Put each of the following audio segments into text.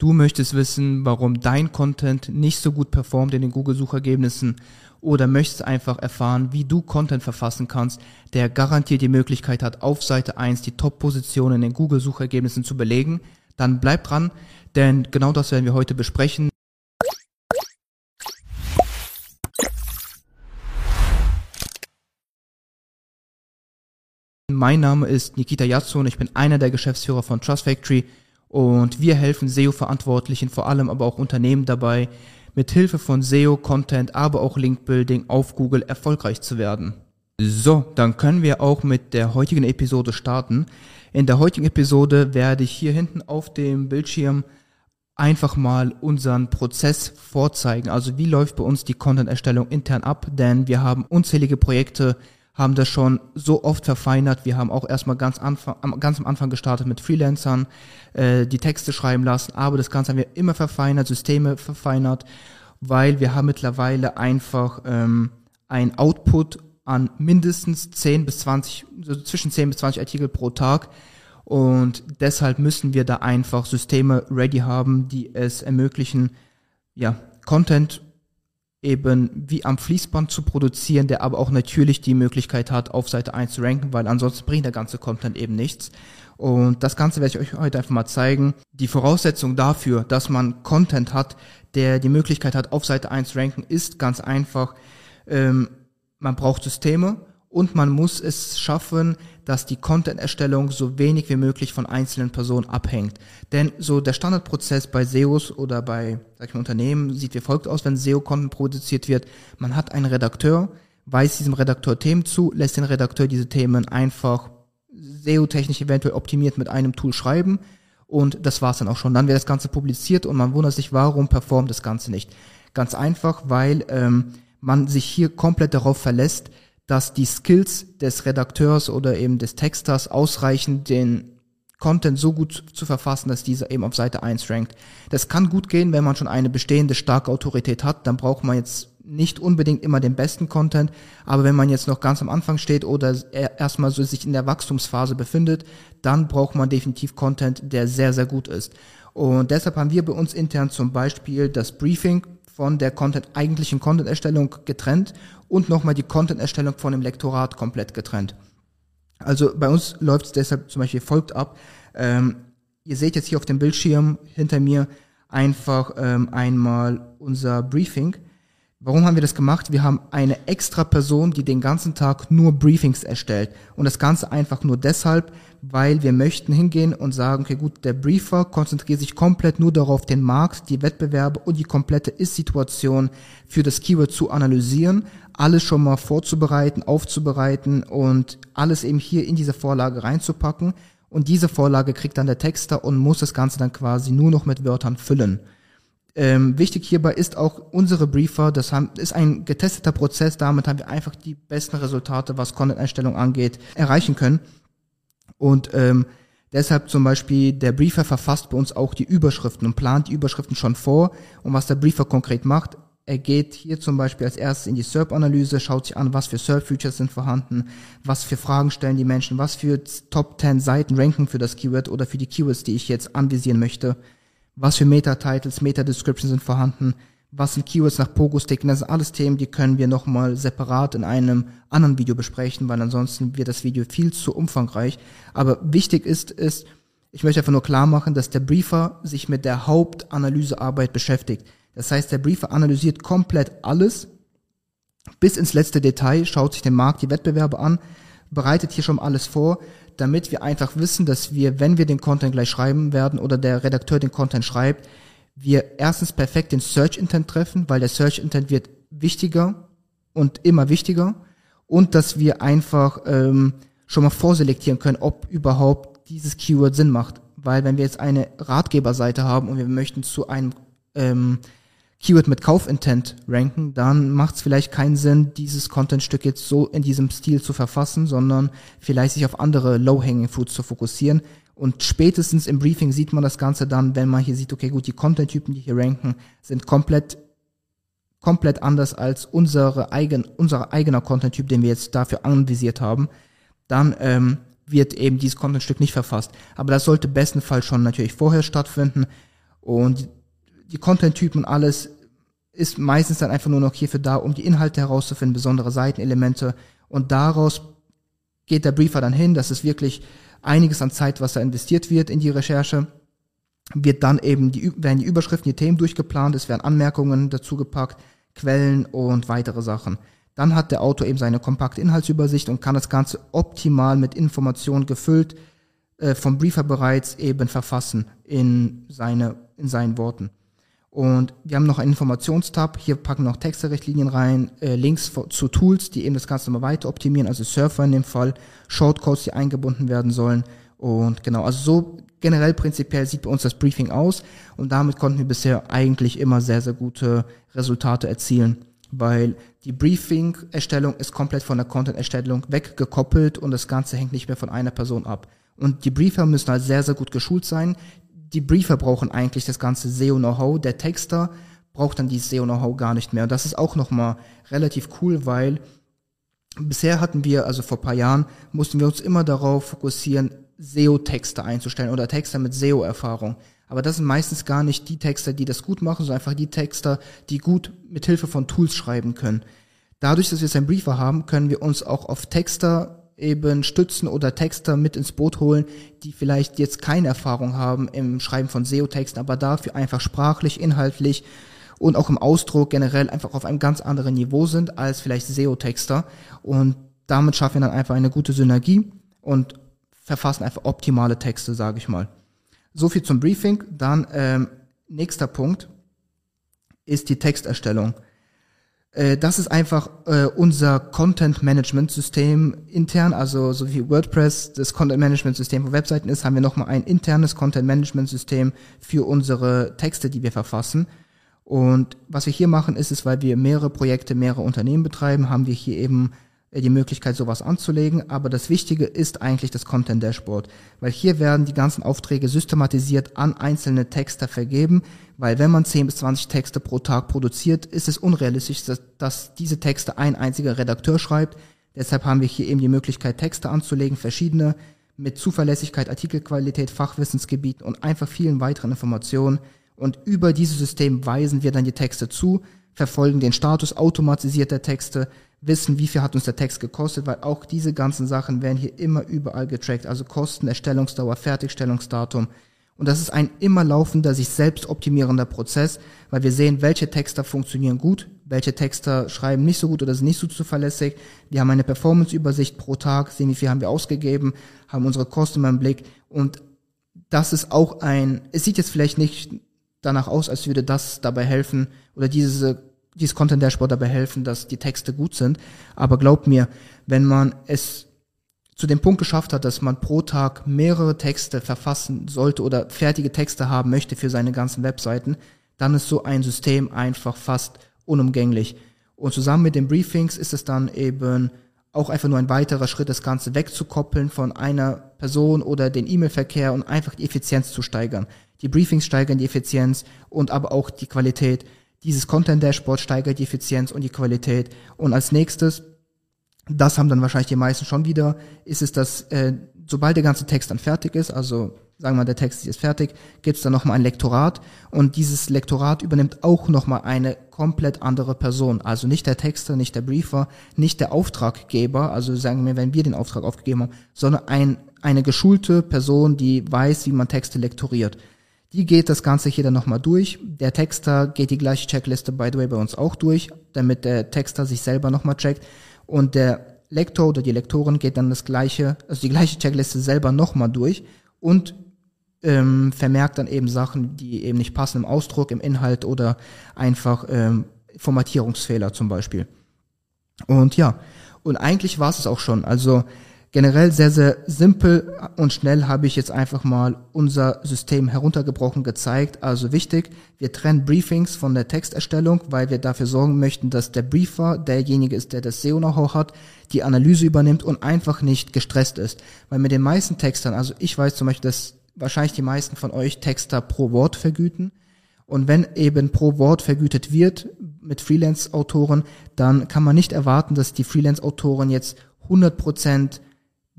Du möchtest wissen, warum dein Content nicht so gut performt in den Google-Suchergebnissen oder möchtest einfach erfahren, wie du Content verfassen kannst, der garantiert die Möglichkeit hat, auf Seite 1 die Top-Position in den Google-Suchergebnissen zu belegen, dann bleib dran, denn genau das werden wir heute besprechen. Mein Name ist Nikita Yatsu und ich bin einer der Geschäftsführer von Trust Factory und wir helfen SEO-Verantwortlichen, vor allem aber auch Unternehmen dabei, mit Hilfe von SEO, Content, aber auch Link-Building auf Google erfolgreich zu werden. So, dann können wir auch mit der heutigen Episode starten. In der heutigen Episode werde ich hier hinten auf dem Bildschirm einfach mal unseren Prozess vorzeigen. Also wie läuft bei uns die Content-Erstellung intern ab? Denn wir haben unzählige Projekte, haben das schon so oft verfeinert. Wir haben auch erstmal ganz, ganz am Anfang gestartet mit Freelancern, äh, die Texte schreiben lassen, aber das Ganze haben wir immer verfeinert, Systeme verfeinert, weil wir haben mittlerweile einfach ähm, ein Output an mindestens 10 bis 20, so zwischen 10 bis 20 Artikel pro Tag. Und deshalb müssen wir da einfach Systeme ready haben, die es ermöglichen, ja, Content eben wie am Fließband zu produzieren, der aber auch natürlich die Möglichkeit hat, auf Seite 1 zu ranken, weil ansonsten bringt der ganze Content eben nichts. Und das Ganze werde ich euch heute einfach mal zeigen. Die Voraussetzung dafür, dass man Content hat, der die Möglichkeit hat, auf Seite 1 zu ranken, ist ganz einfach, ähm, man braucht Systeme und man muss es schaffen, dass die Content-Erstellung so wenig wie möglich von einzelnen Personen abhängt. Denn so der Standardprozess bei SEOs oder bei sag ich mal, Unternehmen sieht wie folgt aus, wenn SEO-Content produziert wird. Man hat einen Redakteur, weist diesem Redakteur Themen zu, lässt den Redakteur diese Themen einfach SEO-technisch eventuell optimiert mit einem Tool schreiben und das war's dann auch schon. Dann wird das Ganze publiziert und man wundert sich, warum performt das Ganze nicht. Ganz einfach, weil ähm, man sich hier komplett darauf verlässt, dass die Skills des Redakteurs oder eben des Texters ausreichen, den Content so gut zu verfassen, dass dieser eben auf Seite 1 rankt. Das kann gut gehen, wenn man schon eine bestehende starke Autorität hat, dann braucht man jetzt nicht unbedingt immer den besten Content, aber wenn man jetzt noch ganz am Anfang steht oder erstmal so sich in der Wachstumsphase befindet, dann braucht man definitiv Content, der sehr, sehr gut ist. Und deshalb haben wir bei uns intern zum Beispiel das Briefing von der Content, eigentlichen Content-Erstellung getrennt und nochmal die Content-Erstellung von dem Lektorat komplett getrennt. Also bei uns läuft es deshalb zum Beispiel folgt ab. Ähm, ihr seht jetzt hier auf dem Bildschirm hinter mir einfach ähm, einmal unser Briefing. Warum haben wir das gemacht? Wir haben eine extra Person, die den ganzen Tag nur Briefings erstellt. Und das Ganze einfach nur deshalb, weil wir möchten hingehen und sagen, okay gut, der Briefer konzentriert sich komplett nur darauf, den Markt, die Wettbewerbe und die komplette Ist-Situation für das Keyword zu analysieren, alles schon mal vorzubereiten, aufzubereiten und alles eben hier in diese Vorlage reinzupacken. Und diese Vorlage kriegt dann der Texter und muss das Ganze dann quasi nur noch mit Wörtern füllen. Ähm, wichtig hierbei ist auch unsere Briefer, das haben, ist ein getesteter Prozess, damit haben wir einfach die besten Resultate, was Content-Einstellung angeht, erreichen können. Und ähm, deshalb zum Beispiel, der Briefer verfasst bei uns auch die Überschriften und plant die Überschriften schon vor. Und was der Briefer konkret macht, er geht hier zum Beispiel als erstes in die SERP-Analyse, schaut sich an, was für SERP-Features sind vorhanden, was für Fragen stellen die Menschen, was für Top 10 Seiten ranken für das Keyword oder für die Keywords, die ich jetzt anvisieren möchte was für Meta-Titles, Meta-Descriptions sind vorhanden, was sind Keywords nach Pogo-Sticken, das sind alles Themen, die können wir nochmal separat in einem anderen Video besprechen, weil ansonsten wird das Video viel zu umfangreich. Aber wichtig ist, ist, ich möchte einfach nur klar machen, dass der Briefer sich mit der Hauptanalysearbeit beschäftigt. Das heißt, der Briefer analysiert komplett alles bis ins letzte Detail, schaut sich den Markt, die Wettbewerbe an, bereitet hier schon alles vor, damit wir einfach wissen, dass wir, wenn wir den Content gleich schreiben werden oder der Redakteur den Content schreibt, wir erstens perfekt den Search Intent treffen, weil der Search Intent wird wichtiger und immer wichtiger und dass wir einfach ähm, schon mal vorselektieren können, ob überhaupt dieses Keyword Sinn macht. Weil wenn wir jetzt eine Ratgeberseite haben und wir möchten zu einem ähm, Keyword mit Kaufintent ranken, dann macht es vielleicht keinen Sinn, dieses Contentstück jetzt so in diesem Stil zu verfassen, sondern vielleicht sich auf andere Low-Hanging Fruits zu fokussieren. Und spätestens im Briefing sieht man das Ganze dann, wenn man hier sieht, okay, gut, die Content-Typen, die hier ranken, sind komplett komplett anders als unsere eigen, unser eigener Content-Typ, den wir jetzt dafür anvisiert haben, dann ähm, wird eben dieses Content-Stück nicht verfasst. Aber das sollte bestenfalls schon natürlich vorher stattfinden, Und die Content-Typen und alles ist meistens dann einfach nur noch hierfür da, um die Inhalte herauszufinden, besondere Seitenelemente. Und daraus geht der Briefer dann hin, das ist wirklich einiges an Zeit, was da investiert wird in die Recherche. Wird dann eben die, werden die Überschriften, die Themen durchgeplant, es werden Anmerkungen dazu gepackt, Quellen und weitere Sachen. Dann hat der Autor eben seine kompakte Inhaltsübersicht und kann das Ganze optimal mit Informationen gefüllt äh, vom Briefer bereits eben verfassen in seine in seinen Worten. Und wir haben noch einen Informationstab. Hier packen noch Texterichtlinien rein, äh, Links zu Tools, die eben das Ganze mal weiter optimieren, also Surfer in dem Fall, Shortcodes, die eingebunden werden sollen. Und genau, also so generell prinzipiell sieht bei uns das Briefing aus. Und damit konnten wir bisher eigentlich immer sehr, sehr gute Resultate erzielen weil die Briefing-Erstellung ist komplett von der Content-Erstellung weggekoppelt und das Ganze hängt nicht mehr von einer Person ab. Und die Briefer müssen halt sehr, sehr gut geschult sein. Die Briefer brauchen eigentlich das ganze SEO-Know-how. Der Texter braucht dann dieses SEO-Know-how gar nicht mehr. Und das ist auch nochmal relativ cool, weil bisher hatten wir, also vor paar Jahren, mussten wir uns immer darauf fokussieren, SEO-Texte einzustellen oder Texte mit SEO-Erfahrung. Aber das sind meistens gar nicht die Texter, die das gut machen, sondern einfach die Texter, die gut mit Hilfe von Tools schreiben können. Dadurch, dass wir jetzt einen Briefer haben, können wir uns auch auf Texter eben stützen oder Texter mit ins Boot holen, die vielleicht jetzt keine Erfahrung haben im Schreiben von SEO-Texten, aber dafür einfach sprachlich, inhaltlich und auch im Ausdruck generell einfach auf einem ganz anderen Niveau sind als vielleicht SEO-Texter. Und damit schaffen wir dann einfach eine gute Synergie und verfassen einfach optimale Texte, sage ich mal. So viel zum Briefing. Dann ähm, nächster Punkt ist die Texterstellung. Äh, das ist einfach äh, unser Content Management System intern, also so wie WordPress das Content Management System von Webseiten ist, haben wir nochmal ein internes Content Management System für unsere Texte, die wir verfassen. Und was wir hier machen, ist es, weil wir mehrere Projekte, mehrere Unternehmen betreiben, haben wir hier eben die Möglichkeit, sowas anzulegen. Aber das Wichtige ist eigentlich das Content Dashboard, weil hier werden die ganzen Aufträge systematisiert an einzelne Texter vergeben, weil wenn man 10 bis 20 Texte pro Tag produziert, ist es unrealistisch, dass, dass diese Texte ein einziger Redakteur schreibt. Deshalb haben wir hier eben die Möglichkeit, Texte anzulegen, verschiedene mit Zuverlässigkeit, Artikelqualität, Fachwissensgebieten und einfach vielen weiteren Informationen. Und über dieses System weisen wir dann die Texte zu, verfolgen den Status automatisierter Texte, wissen, wie viel hat uns der Text gekostet, weil auch diese ganzen Sachen werden hier immer überall getrackt, also Kosten, Erstellungsdauer, Fertigstellungsdatum. Und das ist ein immer laufender, sich selbst optimierender Prozess, weil wir sehen, welche Texter funktionieren gut, welche Texter schreiben nicht so gut oder sind nicht so zuverlässig. Wir haben eine Performance-Übersicht pro Tag, sehen, wie viel haben wir ausgegeben, haben unsere Kosten im Blick. Und das ist auch ein, es sieht jetzt vielleicht nicht danach aus, als würde das dabei helfen oder diese dieses Content Dashboard dabei helfen, dass die Texte gut sind. Aber glaubt mir, wenn man es zu dem Punkt geschafft hat, dass man pro Tag mehrere Texte verfassen sollte oder fertige Texte haben möchte für seine ganzen Webseiten, dann ist so ein System einfach fast unumgänglich. Und zusammen mit den Briefings ist es dann eben auch einfach nur ein weiterer Schritt, das Ganze wegzukoppeln von einer Person oder den E-Mail-Verkehr und einfach die Effizienz zu steigern. Die Briefings steigern die Effizienz und aber auch die Qualität. Dieses Content Dashboard steigert die Effizienz und die Qualität. Und als nächstes, das haben dann wahrscheinlich die meisten schon wieder, ist es, dass äh, sobald der ganze Text dann fertig ist, also sagen wir mal, der Text ist fertig, gibt es dann nochmal ein Lektorat und dieses Lektorat übernimmt auch nochmal eine komplett andere Person. Also nicht der Texter, nicht der Briefer, nicht der Auftraggeber, also sagen wir, wenn wir den Auftrag aufgegeben haben, sondern ein, eine geschulte Person, die weiß, wie man Texte lektoriert. Die geht das Ganze hier dann nochmal durch. Der Texter geht die gleiche Checkliste, by the way, bei uns auch durch, damit der Texter sich selber nochmal checkt. Und der Lektor oder die Lektorin geht dann das gleiche, also die gleiche Checkliste selber nochmal durch und ähm, vermerkt dann eben Sachen, die eben nicht passen im Ausdruck, im Inhalt oder einfach ähm, Formatierungsfehler zum Beispiel. Und ja, und eigentlich war es auch schon. Also Generell sehr, sehr simpel und schnell habe ich jetzt einfach mal unser System heruntergebrochen gezeigt. Also wichtig, wir trennen Briefings von der Texterstellung, weil wir dafür sorgen möchten, dass der Briefer derjenige ist, der das SEO-Know-how hat, die Analyse übernimmt und einfach nicht gestresst ist. Weil mit den meisten Textern, also ich weiß zum Beispiel, dass wahrscheinlich die meisten von euch Texter pro Wort vergüten. Und wenn eben pro Wort vergütet wird mit Freelance-Autoren, dann kann man nicht erwarten, dass die Freelance-Autoren jetzt 100 Prozent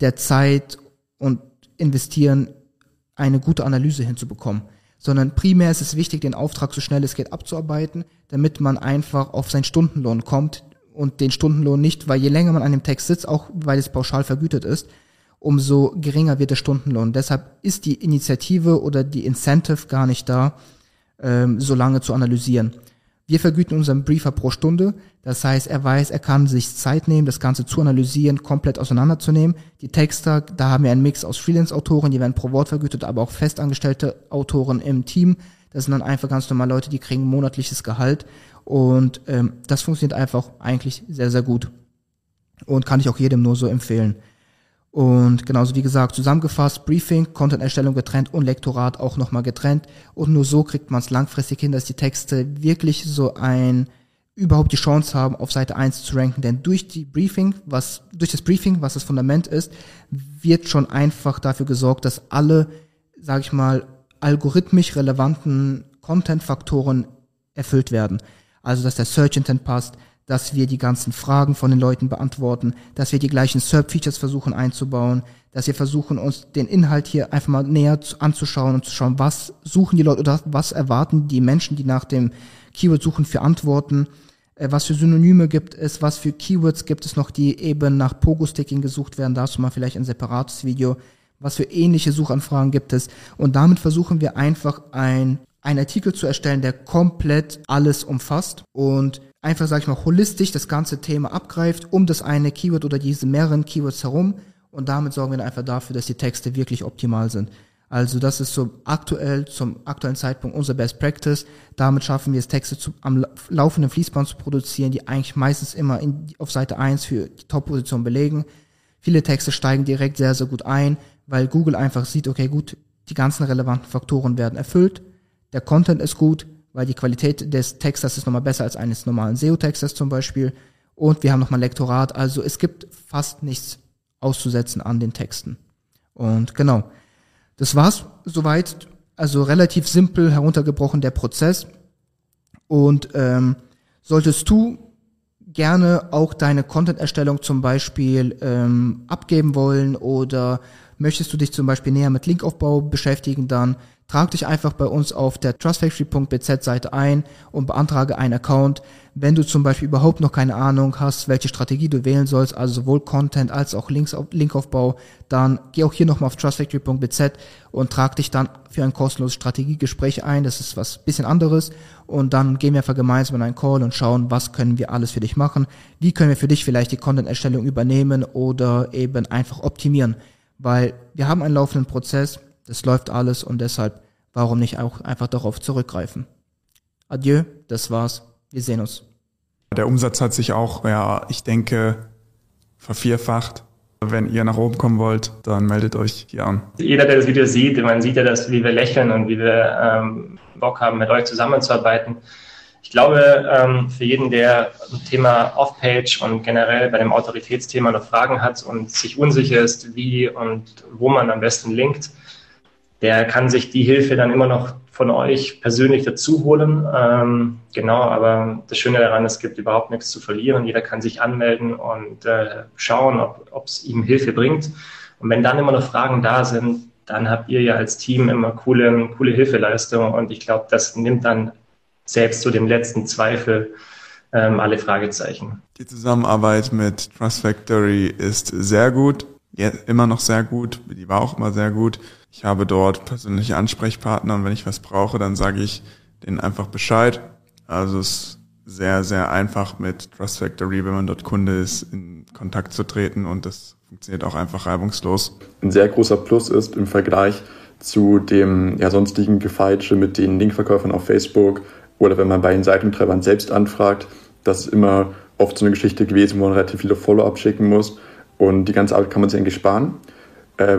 der Zeit und investieren, eine gute Analyse hinzubekommen. sondern primär ist es wichtig, den Auftrag so schnell es geht abzuarbeiten, damit man einfach auf seinen Stundenlohn kommt und den Stundenlohn nicht, weil je länger man an dem Text sitzt, auch weil es pauschal vergütet ist, umso geringer wird der Stundenlohn. Deshalb ist die Initiative oder die Incentive gar nicht da, ähm, so lange zu analysieren. Wir vergüten unseren Briefer pro Stunde. Das heißt, er weiß, er kann sich Zeit nehmen, das Ganze zu analysieren, komplett auseinanderzunehmen. Die Texter, da haben wir einen Mix aus Freelance-Autoren, die werden pro Wort vergütet, aber auch festangestellte Autoren im Team. Das sind dann einfach ganz normale Leute, die kriegen monatliches Gehalt. Und ähm, das funktioniert einfach eigentlich sehr, sehr gut. Und kann ich auch jedem nur so empfehlen. Und genauso wie gesagt, zusammengefasst, Briefing, Content-Erstellung getrennt und Lektorat auch nochmal getrennt. Und nur so kriegt man es langfristig hin, dass die Texte wirklich so ein, überhaupt die Chance haben, auf Seite 1 zu ranken. Denn durch die Briefing, was, durch das Briefing, was das Fundament ist, wird schon einfach dafür gesorgt, dass alle, sage ich mal, algorithmisch relevanten Content-Faktoren erfüllt werden. Also, dass der Search Intent passt, dass wir die ganzen Fragen von den Leuten beantworten, dass wir die gleichen SERP-Features versuchen einzubauen, dass wir versuchen, uns den Inhalt hier einfach mal näher anzuschauen und zu schauen, was suchen die Leute oder was erwarten die Menschen, die nach dem Keyword suchen, für Antworten, äh, was für Synonyme gibt es, was für Keywords gibt es noch, die eben nach Pogo-Sticking gesucht werden, dazu mal vielleicht ein separates Video, was für ähnliche Suchanfragen gibt es? Und damit versuchen wir einfach ein einen Artikel zu erstellen, der komplett alles umfasst und einfach, sag ich mal, holistisch das ganze Thema abgreift, um das eine Keyword oder diese mehreren Keywords herum. Und damit sorgen wir einfach dafür, dass die Texte wirklich optimal sind. Also das ist so aktuell, zum aktuellen Zeitpunkt unser Best Practice. Damit schaffen wir es, Texte zu, am laufenden Fließband zu produzieren, die eigentlich meistens immer in, auf Seite 1 für die Top-Position belegen. Viele Texte steigen direkt sehr, sehr gut ein, weil Google einfach sieht, okay, gut, die ganzen relevanten Faktoren werden erfüllt. Der Content ist gut, weil die Qualität des Textes ist nochmal besser als eines normalen SEO-Textes zum Beispiel. Und wir haben nochmal Lektorat, also es gibt fast nichts auszusetzen an den Texten. Und genau, das war's soweit. Also relativ simpel heruntergebrochen der Prozess. Und ähm, solltest du gerne auch deine Content-Erstellung zum Beispiel ähm, abgeben wollen oder möchtest du dich zum Beispiel näher mit Linkaufbau beschäftigen, dann Trag dich einfach bei uns auf der trustfactory.bz Seite ein und beantrage einen Account. Wenn du zum Beispiel überhaupt noch keine Ahnung hast, welche Strategie du wählen sollst, also sowohl Content als auch Links, Linkaufbau, dann geh auch hier nochmal auf trustfactory.bz und trag dich dann für ein kostenloses Strategiegespräch ein. Das ist was bisschen anderes. Und dann gehen wir einfach gemeinsam in einen Call und schauen, was können wir alles für dich machen. Wie können wir für dich vielleicht die Content-Erstellung übernehmen oder eben einfach optimieren. Weil wir haben einen laufenden Prozess das läuft alles und deshalb, warum nicht auch einfach darauf zurückgreifen? Adieu, das war's. Wir sehen uns. Der Umsatz hat sich auch, ja, ich denke, vervierfacht. Wenn ihr nach oben kommen wollt, dann meldet euch hier an. Jeder, der das Video sieht, man sieht ja, dass, wie wir lächeln und wie wir ähm, Bock haben, mit euch zusammenzuarbeiten. Ich glaube, ähm, für jeden, der ein Thema Off-Page und generell bei dem Autoritätsthema noch Fragen hat und sich unsicher ist, wie und wo man am besten linkt, der kann sich die Hilfe dann immer noch von euch persönlich dazu holen. Ähm, genau, aber das Schöne daran, es gibt überhaupt nichts zu verlieren. Jeder kann sich anmelden und äh, schauen, ob es ihm Hilfe bringt. Und wenn dann immer noch Fragen da sind, dann habt ihr ja als Team immer coole, coole Hilfeleistung. Und ich glaube, das nimmt dann selbst zu dem letzten Zweifel ähm, alle Fragezeichen. Die Zusammenarbeit mit Trust Factory ist sehr gut, ja, immer noch sehr gut. Die war auch immer sehr gut. Ich habe dort persönliche Ansprechpartner und wenn ich was brauche, dann sage ich denen einfach Bescheid. Also es ist sehr, sehr einfach mit Trust Factory, wenn man dort Kunde ist, in Kontakt zu treten und das funktioniert auch einfach reibungslos. Ein sehr großer Plus ist im Vergleich zu dem ja, sonstigen Gefeitsche mit den Linkverkäufern auf Facebook oder wenn man bei den Seitentreibern selbst anfragt, das ist immer oft so eine Geschichte gewesen, wo man relativ viele Follow-up schicken muss und die ganze Arbeit kann man sich eigentlich sparen. Äh,